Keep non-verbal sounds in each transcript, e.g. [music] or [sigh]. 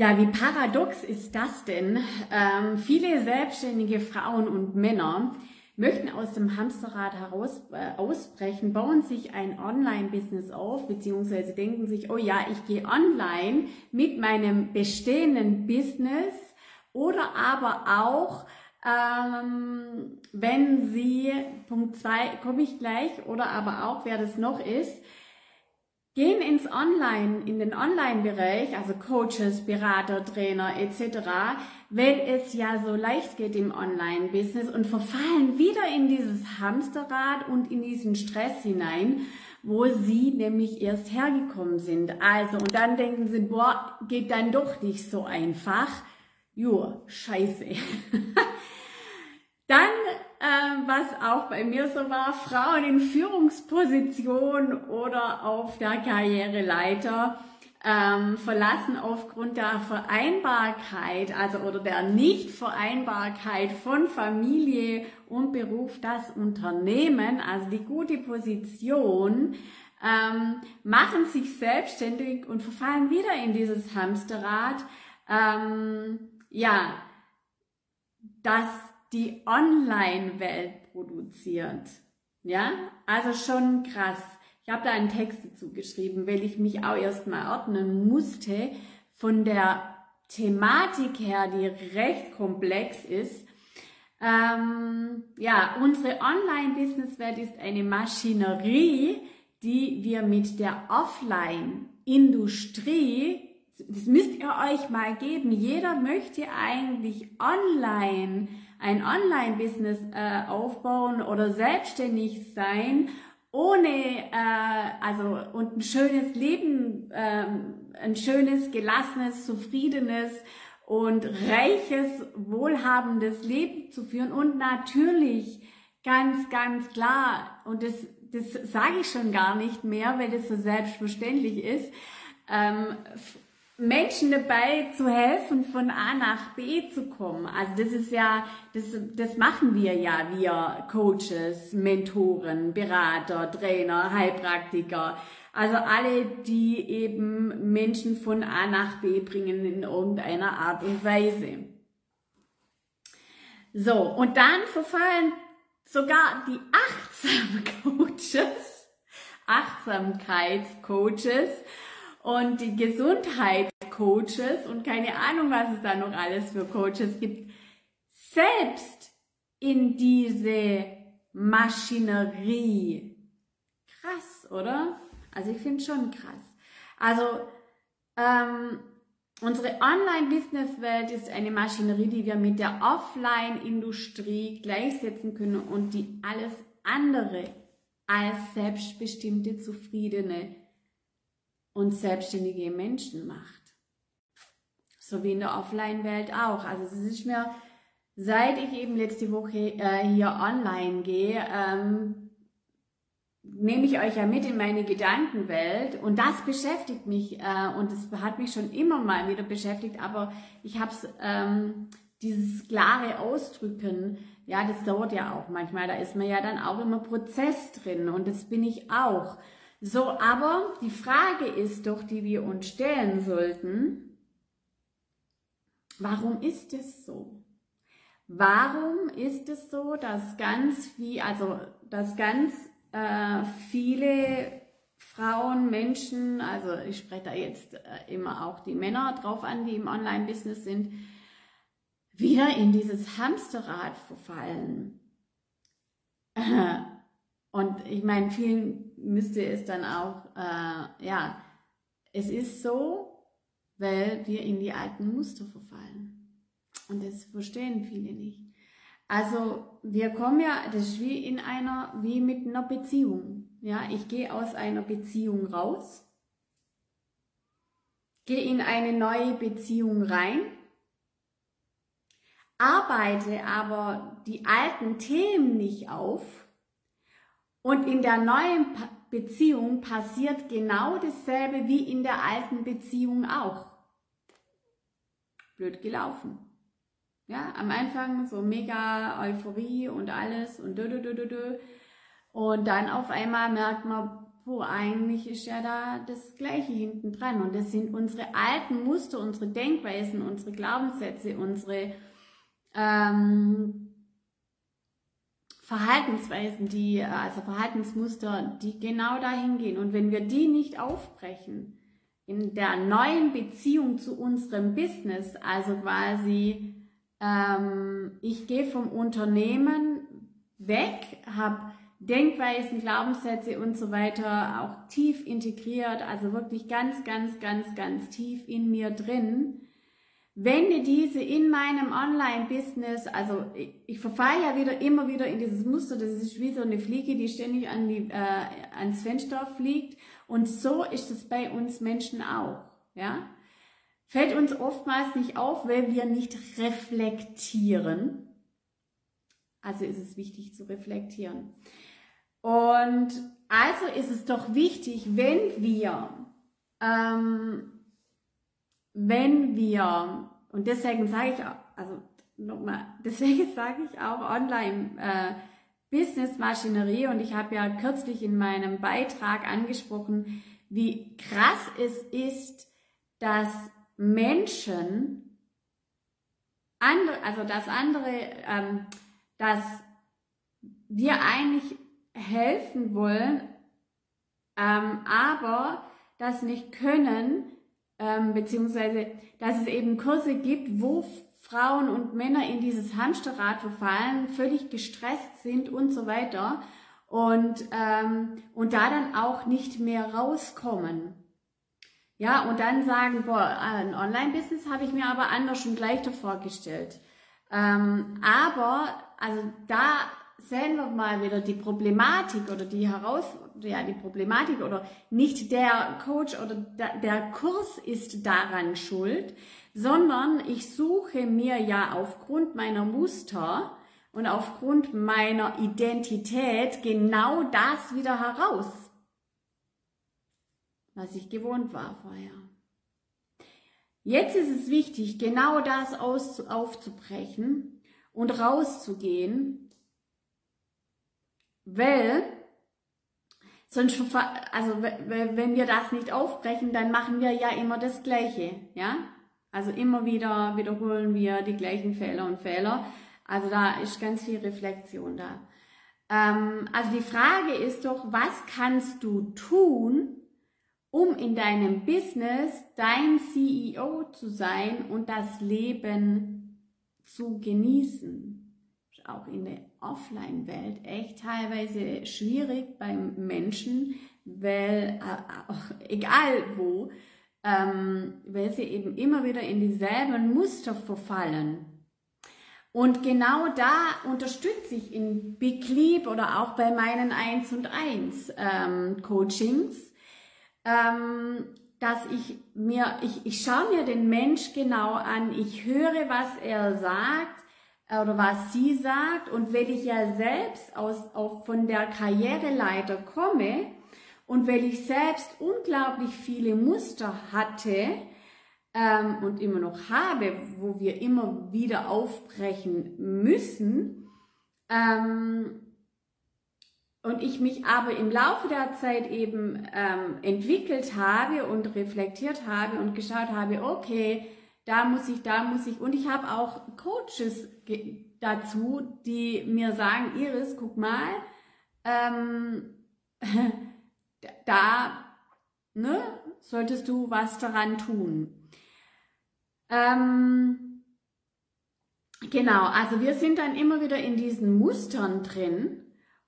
Ja, wie paradox ist das denn? Ähm, viele selbstständige Frauen und Männer möchten aus dem Hamsterrad heraus äh, ausbrechen, bauen sich ein Online-Business auf, beziehungsweise denken sich, oh ja, ich gehe online mit meinem bestehenden Business oder aber auch, ähm, wenn sie, Punkt zwei komme ich gleich, oder aber auch, wer das noch ist, gehen ins Online, in den Online-Bereich, also Coaches, Berater, Trainer etc., weil es ja so leicht geht im Online-Business und verfallen wieder in dieses Hamsterrad und in diesen Stress hinein, wo sie nämlich erst hergekommen sind. Also, und dann denken sie, boah, geht dann doch nicht so einfach. Jo, scheiße. [laughs] dann ähm, was auch bei mir so war, Frauen in Führungsposition oder auf der Karriereleiter ähm, verlassen aufgrund der Vereinbarkeit, also oder der Nichtvereinbarkeit von Familie und Beruf das Unternehmen, also die gute Position, ähm, machen sich selbstständig und verfallen wieder in dieses Hamsterrad. Ähm, ja, das die Online-Welt produziert. Ja, also schon krass. Ich habe da einen Text dazu geschrieben, weil ich mich auch erstmal ordnen musste von der Thematik her, die recht komplex ist. Ähm, ja, unsere Online-Business-Welt ist eine Maschinerie, die wir mit der Offline-Industrie, das müsst ihr euch mal geben, jeder möchte eigentlich online ein Online-Business äh, aufbauen oder selbstständig sein, ohne äh, also und ein schönes Leben, äh, ein schönes, gelassenes, zufriedenes und reiches, wohlhabendes Leben zu führen und natürlich ganz, ganz klar und das das sage ich schon gar nicht mehr, weil das so selbstverständlich ist. Ähm, Menschen dabei zu helfen, von A nach B zu kommen. Also das ist ja, das, das machen wir ja, wir Coaches, Mentoren, Berater, Trainer, Heilpraktiker. Also alle, die eben Menschen von A nach B bringen in irgendeiner Art und Weise. So, und dann verfallen sogar die Achtsam-Coaches, Achtsamkeitscoaches und die Gesundheit-Coaches und keine Ahnung, was es da noch alles für Coaches gibt, selbst in diese Maschinerie. Krass, oder? Also ich finde schon krass. Also ähm, unsere Online-Business-Welt ist eine Maschinerie, die wir mit der Offline-Industrie gleichsetzen können und die alles andere als selbstbestimmte, zufriedene und selbstständige Menschen macht. So wie in der Offline-Welt auch. Also es ist mir, seit ich eben letzte Woche äh, hier online gehe, ähm, nehme ich euch ja mit in meine Gedankenwelt und das beschäftigt mich äh, und es hat mich schon immer mal wieder beschäftigt, aber ich habe ähm, dieses klare Ausdrücken, ja, das dauert ja auch manchmal, da ist man ja dann auch immer Prozess drin und das bin ich auch. So, aber die Frage ist doch, die wir uns stellen sollten, warum ist es so? Warum ist es so, dass ganz viel, also dass ganz äh, viele Frauen, Menschen, also ich spreche da jetzt äh, immer auch die Männer drauf an, die im Online-Business sind, wieder in dieses Hamsterrad verfallen? [laughs] Und ich meine, vielen müsste es dann auch, äh, ja, es ist so, weil wir in die alten Muster verfallen. Und das verstehen viele nicht. Also wir kommen ja, das ist wie in einer, wie mit einer Beziehung. Ja, ich gehe aus einer Beziehung raus, gehe in eine neue Beziehung rein, arbeite aber die alten Themen nicht auf, und in der neuen Beziehung passiert genau dasselbe wie in der alten Beziehung auch. Blöd gelaufen. Ja, am Anfang so mega Euphorie und alles und dö, dö, dö, dö. Und dann auf einmal merkt man, oh, eigentlich ist ja da das Gleiche hinten dran. Und das sind unsere alten Muster, unsere Denkweisen, unsere Glaubenssätze, unsere ähm, Verhaltensweisen, die, also Verhaltensmuster, die genau dahin gehen. Und wenn wir die nicht aufbrechen, in der neuen Beziehung zu unserem Business, also quasi, ähm, ich gehe vom Unternehmen weg, habe Denkweisen, Glaubenssätze und so weiter auch tief integriert, also wirklich ganz, ganz, ganz, ganz tief in mir drin, wende diese in meinem Online-Business, also ich, ich verfalle ja wieder immer wieder in dieses Muster, das ist wie so eine Fliege, die ständig an die, äh, ans Fenster fliegt und so ist es bei uns Menschen auch, ja. Fällt uns oftmals nicht auf, weil wir nicht reflektieren. Also ist es wichtig zu reflektieren. Und also ist es doch wichtig, wenn wir ähm, wenn wir, und deswegen sage ich auch, also nochmal, [laughs] deswegen sage ich auch online äh, Business Maschinerie. Und ich habe ja kürzlich in meinem Beitrag angesprochen, wie krass es ist, dass Menschen, andere, also dass andere, ähm, dass wir eigentlich helfen wollen, ähm, aber das nicht können, ähm, beziehungsweise dass es eben Kurse gibt, wo Frauen und Männer in dieses Hamsterrad verfallen, völlig gestresst sind und so weiter und, ähm, und da dann auch nicht mehr rauskommen. Ja, und dann sagen, boah, ein Online-Business habe ich mir aber anders und leichter vorgestellt. Ähm, aber, also da sehen wir mal wieder die Problematik oder die Herausforderung, ja, die Problematik oder nicht der Coach oder der Kurs ist daran schuld, sondern ich suche mir ja aufgrund meiner Muster und aufgrund meiner Identität genau das wieder heraus, was ich gewohnt war vorher. Jetzt ist es wichtig, genau das aufzubrechen und rauszugehen weil sonst, also wenn wir das nicht aufbrechen, dann machen wir ja immer das Gleiche, ja? Also immer wieder wiederholen wir die gleichen Fehler und Fehler. Also da ist ganz viel Reflexion da. Ähm, also die Frage ist doch, was kannst du tun, um in deinem Business dein CEO zu sein und das Leben zu genießen? Auch in der Offline-Welt echt teilweise schwierig beim Menschen, weil äh, auch egal wo, ähm, weil sie eben immer wieder in dieselben Muster verfallen. Und genau da unterstütze ich in Big Leap oder auch bei meinen 1 und 1 ähm, Coachings, ähm, dass ich mir, ich, ich schaue mir den Mensch genau an, ich höre, was er sagt, oder was sie sagt. Und wenn ich ja selbst aus, auf, von der Karriereleiter komme und wenn ich selbst unglaublich viele Muster hatte ähm, und immer noch habe, wo wir immer wieder aufbrechen müssen, ähm, und ich mich aber im Laufe der Zeit eben ähm, entwickelt habe und reflektiert habe und geschaut habe, okay, da muss ich, da muss ich. Und ich habe auch Coaches dazu, die mir sagen, Iris, guck mal, ähm, [laughs] da ne, solltest du was daran tun. Ähm, genau, also wir sind dann immer wieder in diesen Mustern drin.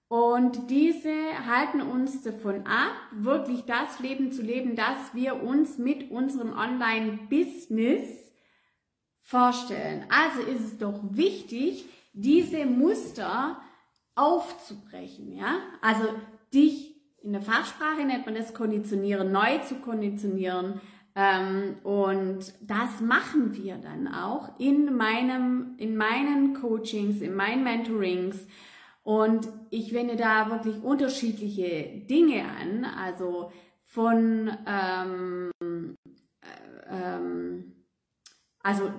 Und diese halten uns davon ab, wirklich das Leben zu leben, das wir uns mit unserem Online-Business vorstellen. Also ist es doch wichtig, diese Muster aufzubrechen, ja? Also dich in der Fachsprache nennt man das Konditionieren, neu zu konditionieren. Ähm, und das machen wir dann auch in meinem, in meinen Coachings, in meinen Mentorings. Und ich wende da wirklich unterschiedliche Dinge an, also von ähm, äh, ähm, also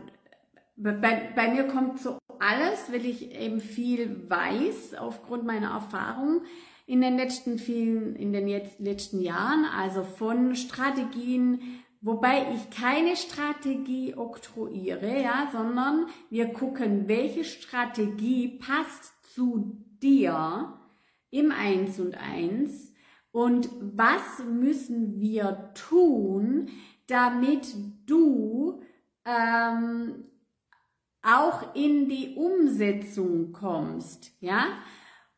bei, bei mir kommt so alles, weil ich eben viel weiß aufgrund meiner Erfahrung. in den letzten vielen, in den jetzt, letzten Jahren, also von Strategien, wobei ich keine Strategie oktroyiere, ja, sondern wir gucken, welche Strategie passt zu dir im Eins und Eins und was müssen wir tun, damit du ähm, auch in die Umsetzung kommst, ja?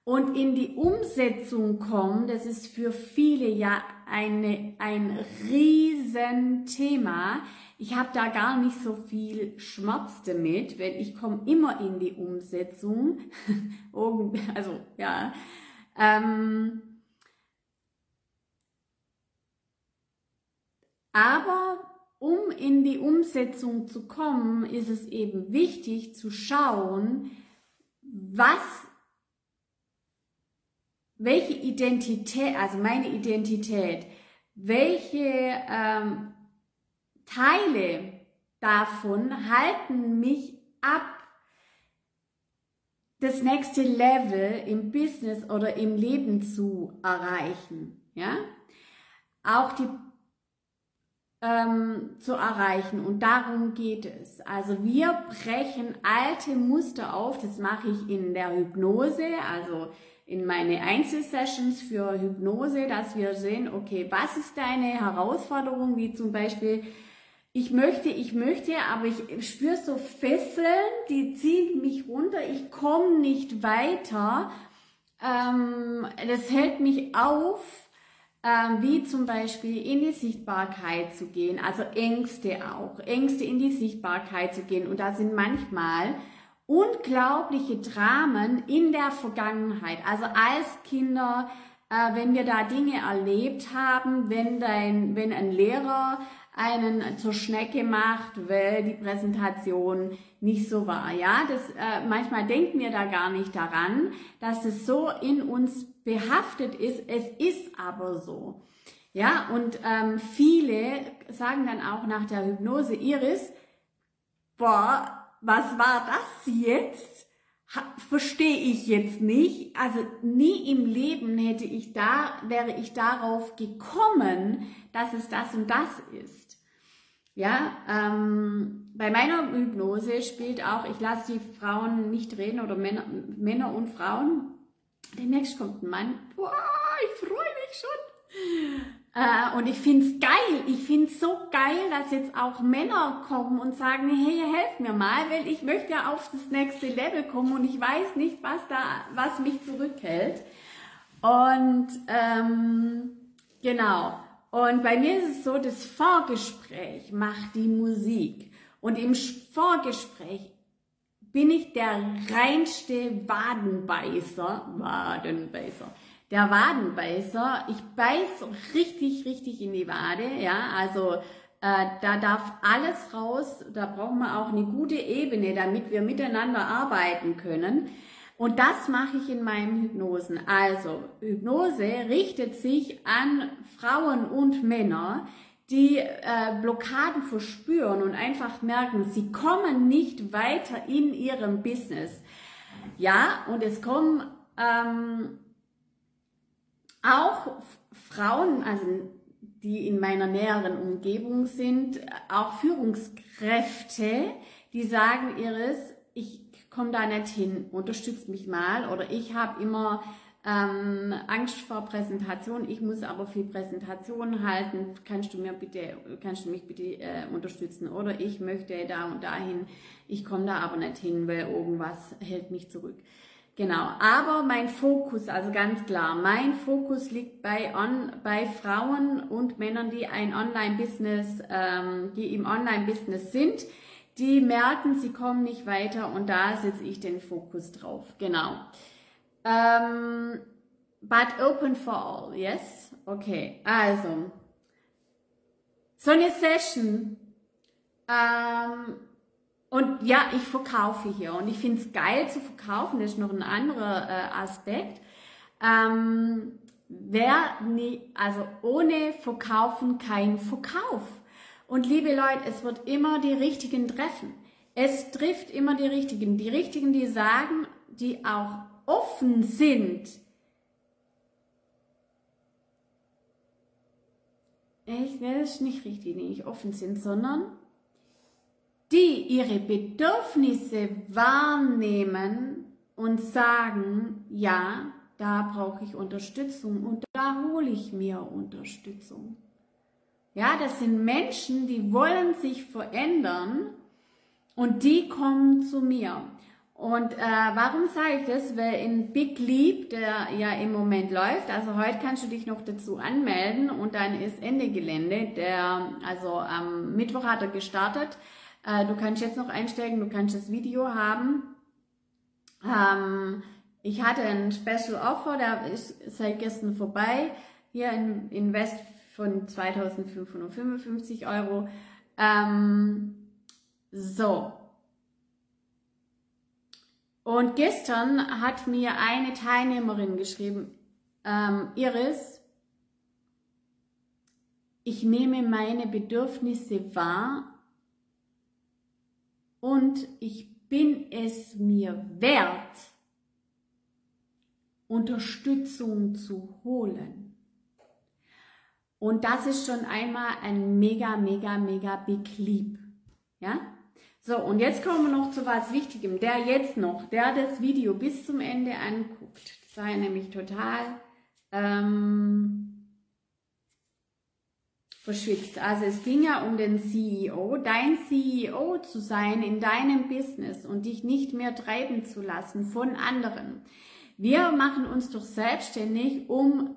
Und in die Umsetzung kommen, das ist für viele ja eine, ein Riesenthema. Ich habe da gar nicht so viel Schmerz damit, weil ich komme immer in die Umsetzung. [laughs] also ja. Ähm, aber um in die Umsetzung zu kommen, ist es eben wichtig zu schauen, was welche Identität, also meine Identität, welche ähm, Teile davon halten mich ab, das nächste Level im Business oder im Leben zu erreichen. Ja? Auch die ähm, zu erreichen. Und darum geht es. Also wir brechen alte Muster auf. Das mache ich in der Hypnose. Also in meine Einzelsessions für Hypnose, dass wir sehen, okay, was ist deine Herausforderung, wie zum Beispiel, ich möchte, ich möchte, aber ich spüre so Fesseln, die ziehen mich runter, ich komme nicht weiter, ähm, das hält mich auf, ähm, wie zum Beispiel in die Sichtbarkeit zu gehen, also Ängste auch, Ängste in die Sichtbarkeit zu gehen und da sind manchmal unglaubliche Dramen in der Vergangenheit. Also als Kinder, äh, wenn wir da Dinge erlebt haben, wenn, dein, wenn ein Lehrer einen zur Schnecke macht, weil die Präsentation nicht so war. Ja, das, äh, manchmal denken wir da gar nicht daran, dass es so in uns behaftet ist. Es ist aber so. Ja, und ähm, viele sagen dann auch nach der Hypnose Iris, boah, was war das jetzt? Verstehe ich jetzt nicht. Also nie im Leben hätte ich da, wäre ich darauf gekommen, dass es das und das ist. Ja, ähm, bei meiner Hypnose spielt auch, ich lasse die Frauen nicht reden oder Männer, Männer und Frauen. Demnächst kommt ein Mann. Boah, ich freue mich schon. Äh, und ich finde es geil. Ich finde es so geil, dass jetzt auch Männer kommen und sagen, hey, helf mir mal, weil ich möchte ja auf das nächste Level kommen und ich weiß nicht, was da, was mich zurückhält. Und ähm, genau. Und bei mir ist es so, das Vorgespräch macht die Musik. Und im Vorgespräch bin ich der reinste Wadenbeißer, Wadenbeißer der Wadenbeißer. Ich beiß richtig, richtig in die Wade, ja, also äh, da darf alles raus, da brauchen wir auch eine gute Ebene, damit wir miteinander arbeiten können. Und das mache ich in meinen Hypnosen. Also Hypnose richtet sich an Frauen und Männer, die äh, Blockaden verspüren und einfach merken, sie kommen nicht weiter in ihrem Business. Ja, und es kommen ähm, auch Frauen, also die in meiner näheren Umgebung sind, auch Führungskräfte, die sagen, Iris, ich komme da nicht hin, unterstützt mich mal. Oder ich habe immer ähm, Angst vor Präsentation, ich muss aber viel Präsentation halten, kannst du mir bitte, kannst du mich bitte äh, unterstützen? Oder ich möchte da und dahin, ich komme da aber nicht hin, weil irgendwas hält mich zurück. Genau, aber mein Fokus, also ganz klar, mein Fokus liegt bei, on, bei Frauen und Männern, die ein Online-Business, ähm, die im Online-Business sind, die merken, sie kommen nicht weiter und da setze ich den Fokus drauf. Genau. Ähm, but open for all, yes? Okay, also, so eine Session, ähm, und ja, ich verkaufe hier und ich finde es geil zu verkaufen, das ist noch ein anderer äh, Aspekt. Ähm, wer nie, also ohne Verkaufen kein Verkauf. Und liebe Leute, es wird immer die Richtigen treffen. Es trifft immer die Richtigen. Die Richtigen, die sagen, die auch offen sind. Echt, das ist nicht richtig, die nicht offen sind, sondern die ihre Bedürfnisse wahrnehmen und sagen, ja, da brauche ich Unterstützung und da hole ich mir Unterstützung. Ja, das sind Menschen, die wollen sich verändern und die kommen zu mir. Und äh, warum sage ich das? Weil in Big Leap, der ja im Moment läuft, also heute kannst du dich noch dazu anmelden und dann ist Ende Gelände. Der, also am Mittwoch hat er gestartet. Äh, du kannst jetzt noch einsteigen, du kannst das Video haben. Ähm, ich hatte ein Special Offer, der ist seit gestern vorbei. Hier in Invest von 2555 Euro. Ähm, so. Und gestern hat mir eine Teilnehmerin geschrieben, ähm, Iris, ich nehme meine Bedürfnisse wahr und ich bin es mir wert, Unterstützung zu holen. Und das ist schon einmal ein mega, mega, mega Big Leap. Ja? So, und jetzt kommen wir noch zu was Wichtigem. Der jetzt noch, der das Video bis zum Ende anguckt, sei nämlich total ähm, verschwitzt. Also es ging ja um den CEO, dein CEO zu sein in deinem Business und dich nicht mehr treiben zu lassen von anderen. Wir machen uns doch selbstständig, um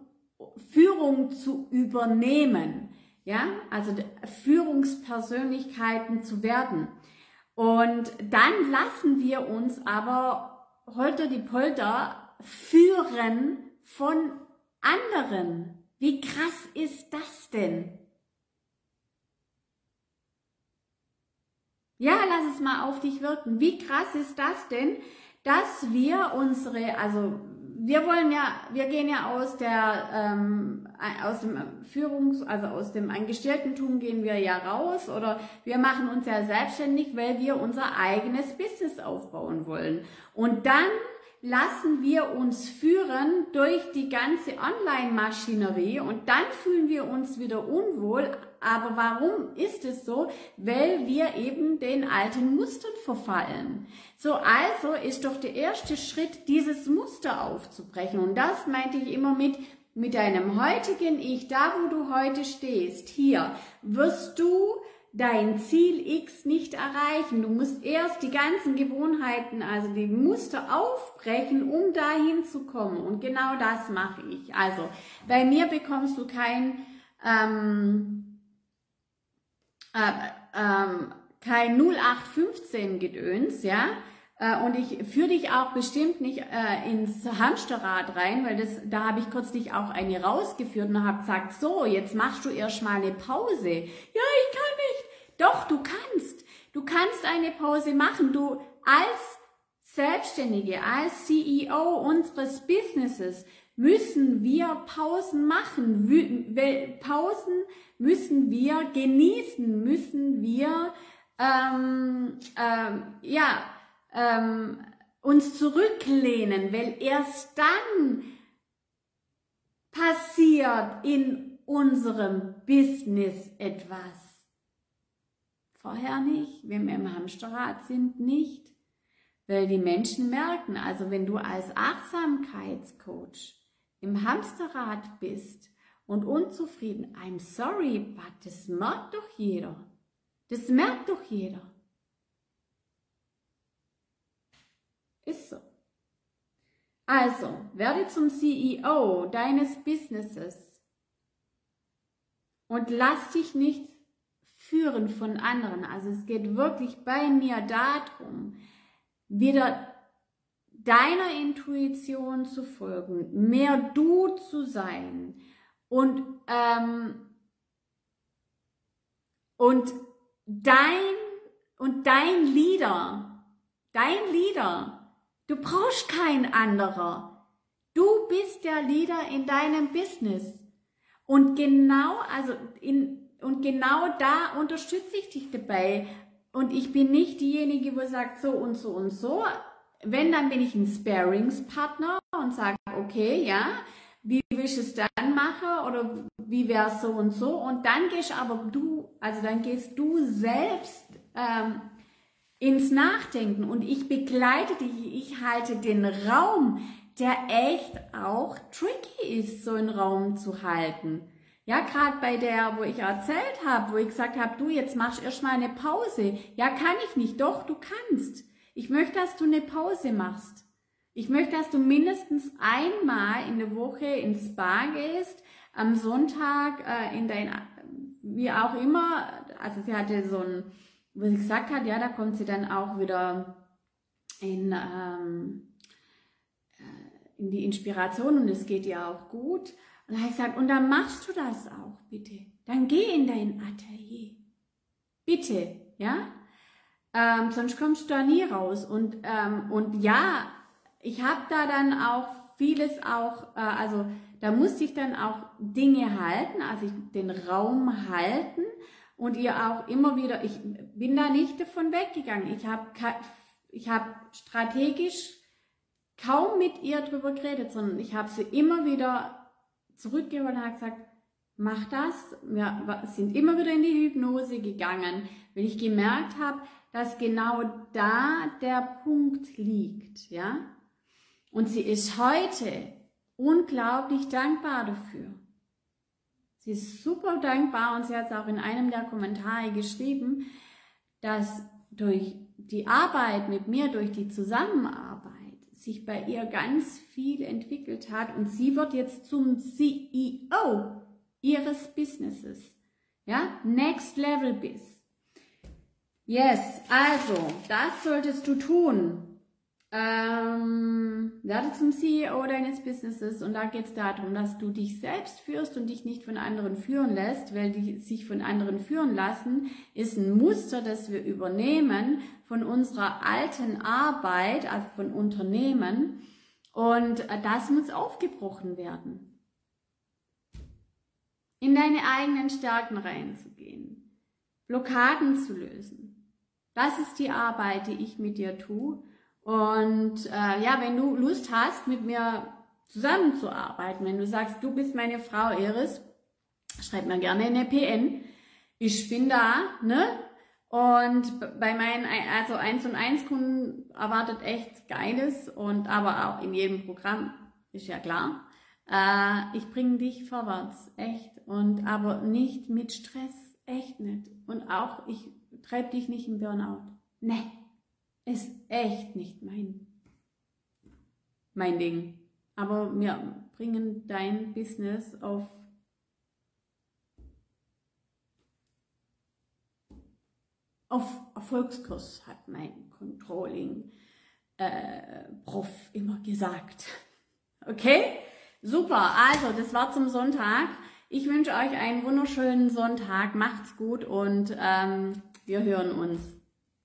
Führung zu übernehmen, ja, also Führungspersönlichkeiten zu werden. Und dann lassen wir uns aber heute die Polter führen von anderen. Wie krass ist das denn? Ja, lass es mal auf dich wirken. Wie krass ist das denn, dass wir unsere, also wir wollen ja, wir gehen ja aus der, ähm, aus dem Führungs-, also aus dem Angestellten-Tum gehen wir ja raus oder wir machen uns ja selbstständig, weil wir unser eigenes Business aufbauen wollen. Und dann lassen wir uns führen durch die ganze Online-Maschinerie und dann fühlen wir uns wieder unwohl. Aber warum ist es so? Weil wir eben den alten Mustern verfallen. So, also ist doch der erste Schritt, dieses Muster aufzubrechen. Und das meinte ich immer mit, mit deinem heutigen Ich, da wo du heute stehst, hier, wirst du dein Ziel X nicht erreichen. Du musst erst die ganzen Gewohnheiten, also die Muster aufbrechen, um dahin zu kommen. Und genau das mache ich. Also bei mir bekommst du kein, ähm, äh, ähm, kein 0815 Gedöns, ja. Äh, und ich führe dich auch bestimmt nicht äh, ins Hamsterrad rein, weil das, da habe ich kürzlich auch eine rausgeführt und habe gesagt, so, jetzt machst du erst mal eine Pause. Ja, ich kann. Doch, du kannst. Du kannst eine Pause machen. Du als Selbstständige, als CEO unseres Businesses müssen wir Pausen machen. Pausen müssen wir genießen, müssen wir ähm, ähm, ja ähm, uns zurücklehnen, weil erst dann passiert in unserem Business etwas. Vorher nicht, wenn wir im Hamsterrad sind, nicht. Weil die Menschen merken, also wenn du als Achtsamkeitscoach im Hamsterrad bist und unzufrieden, I'm sorry, but das merkt doch jeder. Das merkt doch jeder. Ist so. Also, werde zum CEO deines Businesses und lass dich nicht führen von anderen. Also es geht wirklich bei mir darum, wieder deiner Intuition zu folgen, mehr du zu sein und, ähm, und dein und dein Leader, dein Leader Du brauchst kein anderer. Du bist der Leader in deinem Business. Und genau, also in, und genau da unterstütze ich dich dabei. Und ich bin nicht diejenige, wo sagt so und so und so. Wenn, dann bin ich ein Sparingspartner und sage, okay, ja, wie willst du es dann mache oder wie wäre es so und so und dann gehst aber du, also dann gehst du selbst ähm, ins Nachdenken und ich begleite dich, ich halte den Raum, der echt auch tricky ist, so einen Raum zu halten. Ja, gerade bei der, wo ich erzählt habe, wo ich gesagt habe, du, jetzt machst erstmal eine Pause. Ja, kann ich nicht. Doch, du kannst. Ich möchte, dass du eine Pause machst. Ich möchte, dass du mindestens einmal in der Woche ins Spa gehst, am Sonntag äh, in dein, wie auch immer, also sie hatte so ein, wo sie gesagt hat, ja, da kommt sie dann auch wieder in, ähm, äh, in die Inspiration und es geht ihr auch gut. Und da habe ich gesagt, und dann machst du das auch, bitte. Dann geh in dein Atelier. Bitte, ja? Ähm, sonst kommst du da nie raus. Und, ähm, und ja, ich habe da dann auch vieles auch, äh, also da musste ich dann auch Dinge halten, also ich, den Raum halten und ihr auch immer wieder, ich bin da nicht davon weggegangen. Ich habe ich hab strategisch kaum mit ihr drüber geredet, sondern ich habe sie immer wieder zurückgeholt und habe gesagt, mach das. Wir sind immer wieder in die Hypnose gegangen, weil ich gemerkt habe, dass genau da der Punkt liegt, ja. Und sie ist heute unglaublich dankbar dafür. Sie ist super dankbar und sie hat es auch in einem der Kommentare geschrieben, dass durch die Arbeit mit mir, durch die Zusammenarbeit, sich bei ihr ganz viel entwickelt hat und sie wird jetzt zum CEO ihres Businesses. Ja, Next Level Biz. Yes, also, das solltest du tun. Ähm, werde zum CEO deines Businesses und da geht es darum, dass du dich selbst führst und dich nicht von anderen führen lässt, weil die sich von anderen führen lassen, ist ein Muster, das wir übernehmen von unserer alten Arbeit, also von Unternehmen und das muss aufgebrochen werden. In deine eigenen Stärken reinzugehen, Blockaden zu lösen. Das ist die Arbeit, die ich mit dir tue und äh, ja, wenn du Lust hast, mit mir zusammenzuarbeiten, wenn du sagst, du bist meine Frau Iris, schreib mir gerne eine PN. Ich bin da, ne? Und bei meinen, also 1 und 1 Kunden erwartet echt Geiles und aber auch in jedem Programm, ist ja klar. Äh, ich bringe dich vorwärts, echt. Und aber nicht mit Stress, echt nicht. Und auch, ich treibe dich nicht in Burnout. Ne ist echt nicht mein, mein Ding. Aber wir bringen dein Business auf auf Erfolgskurs, hat mein Controlling äh, immer gesagt. [laughs] Okay? Super. Also, das war zum Sonntag. Ich wünsche euch einen wunderschönen Sonntag. Macht's gut und ähm, wir hören uns.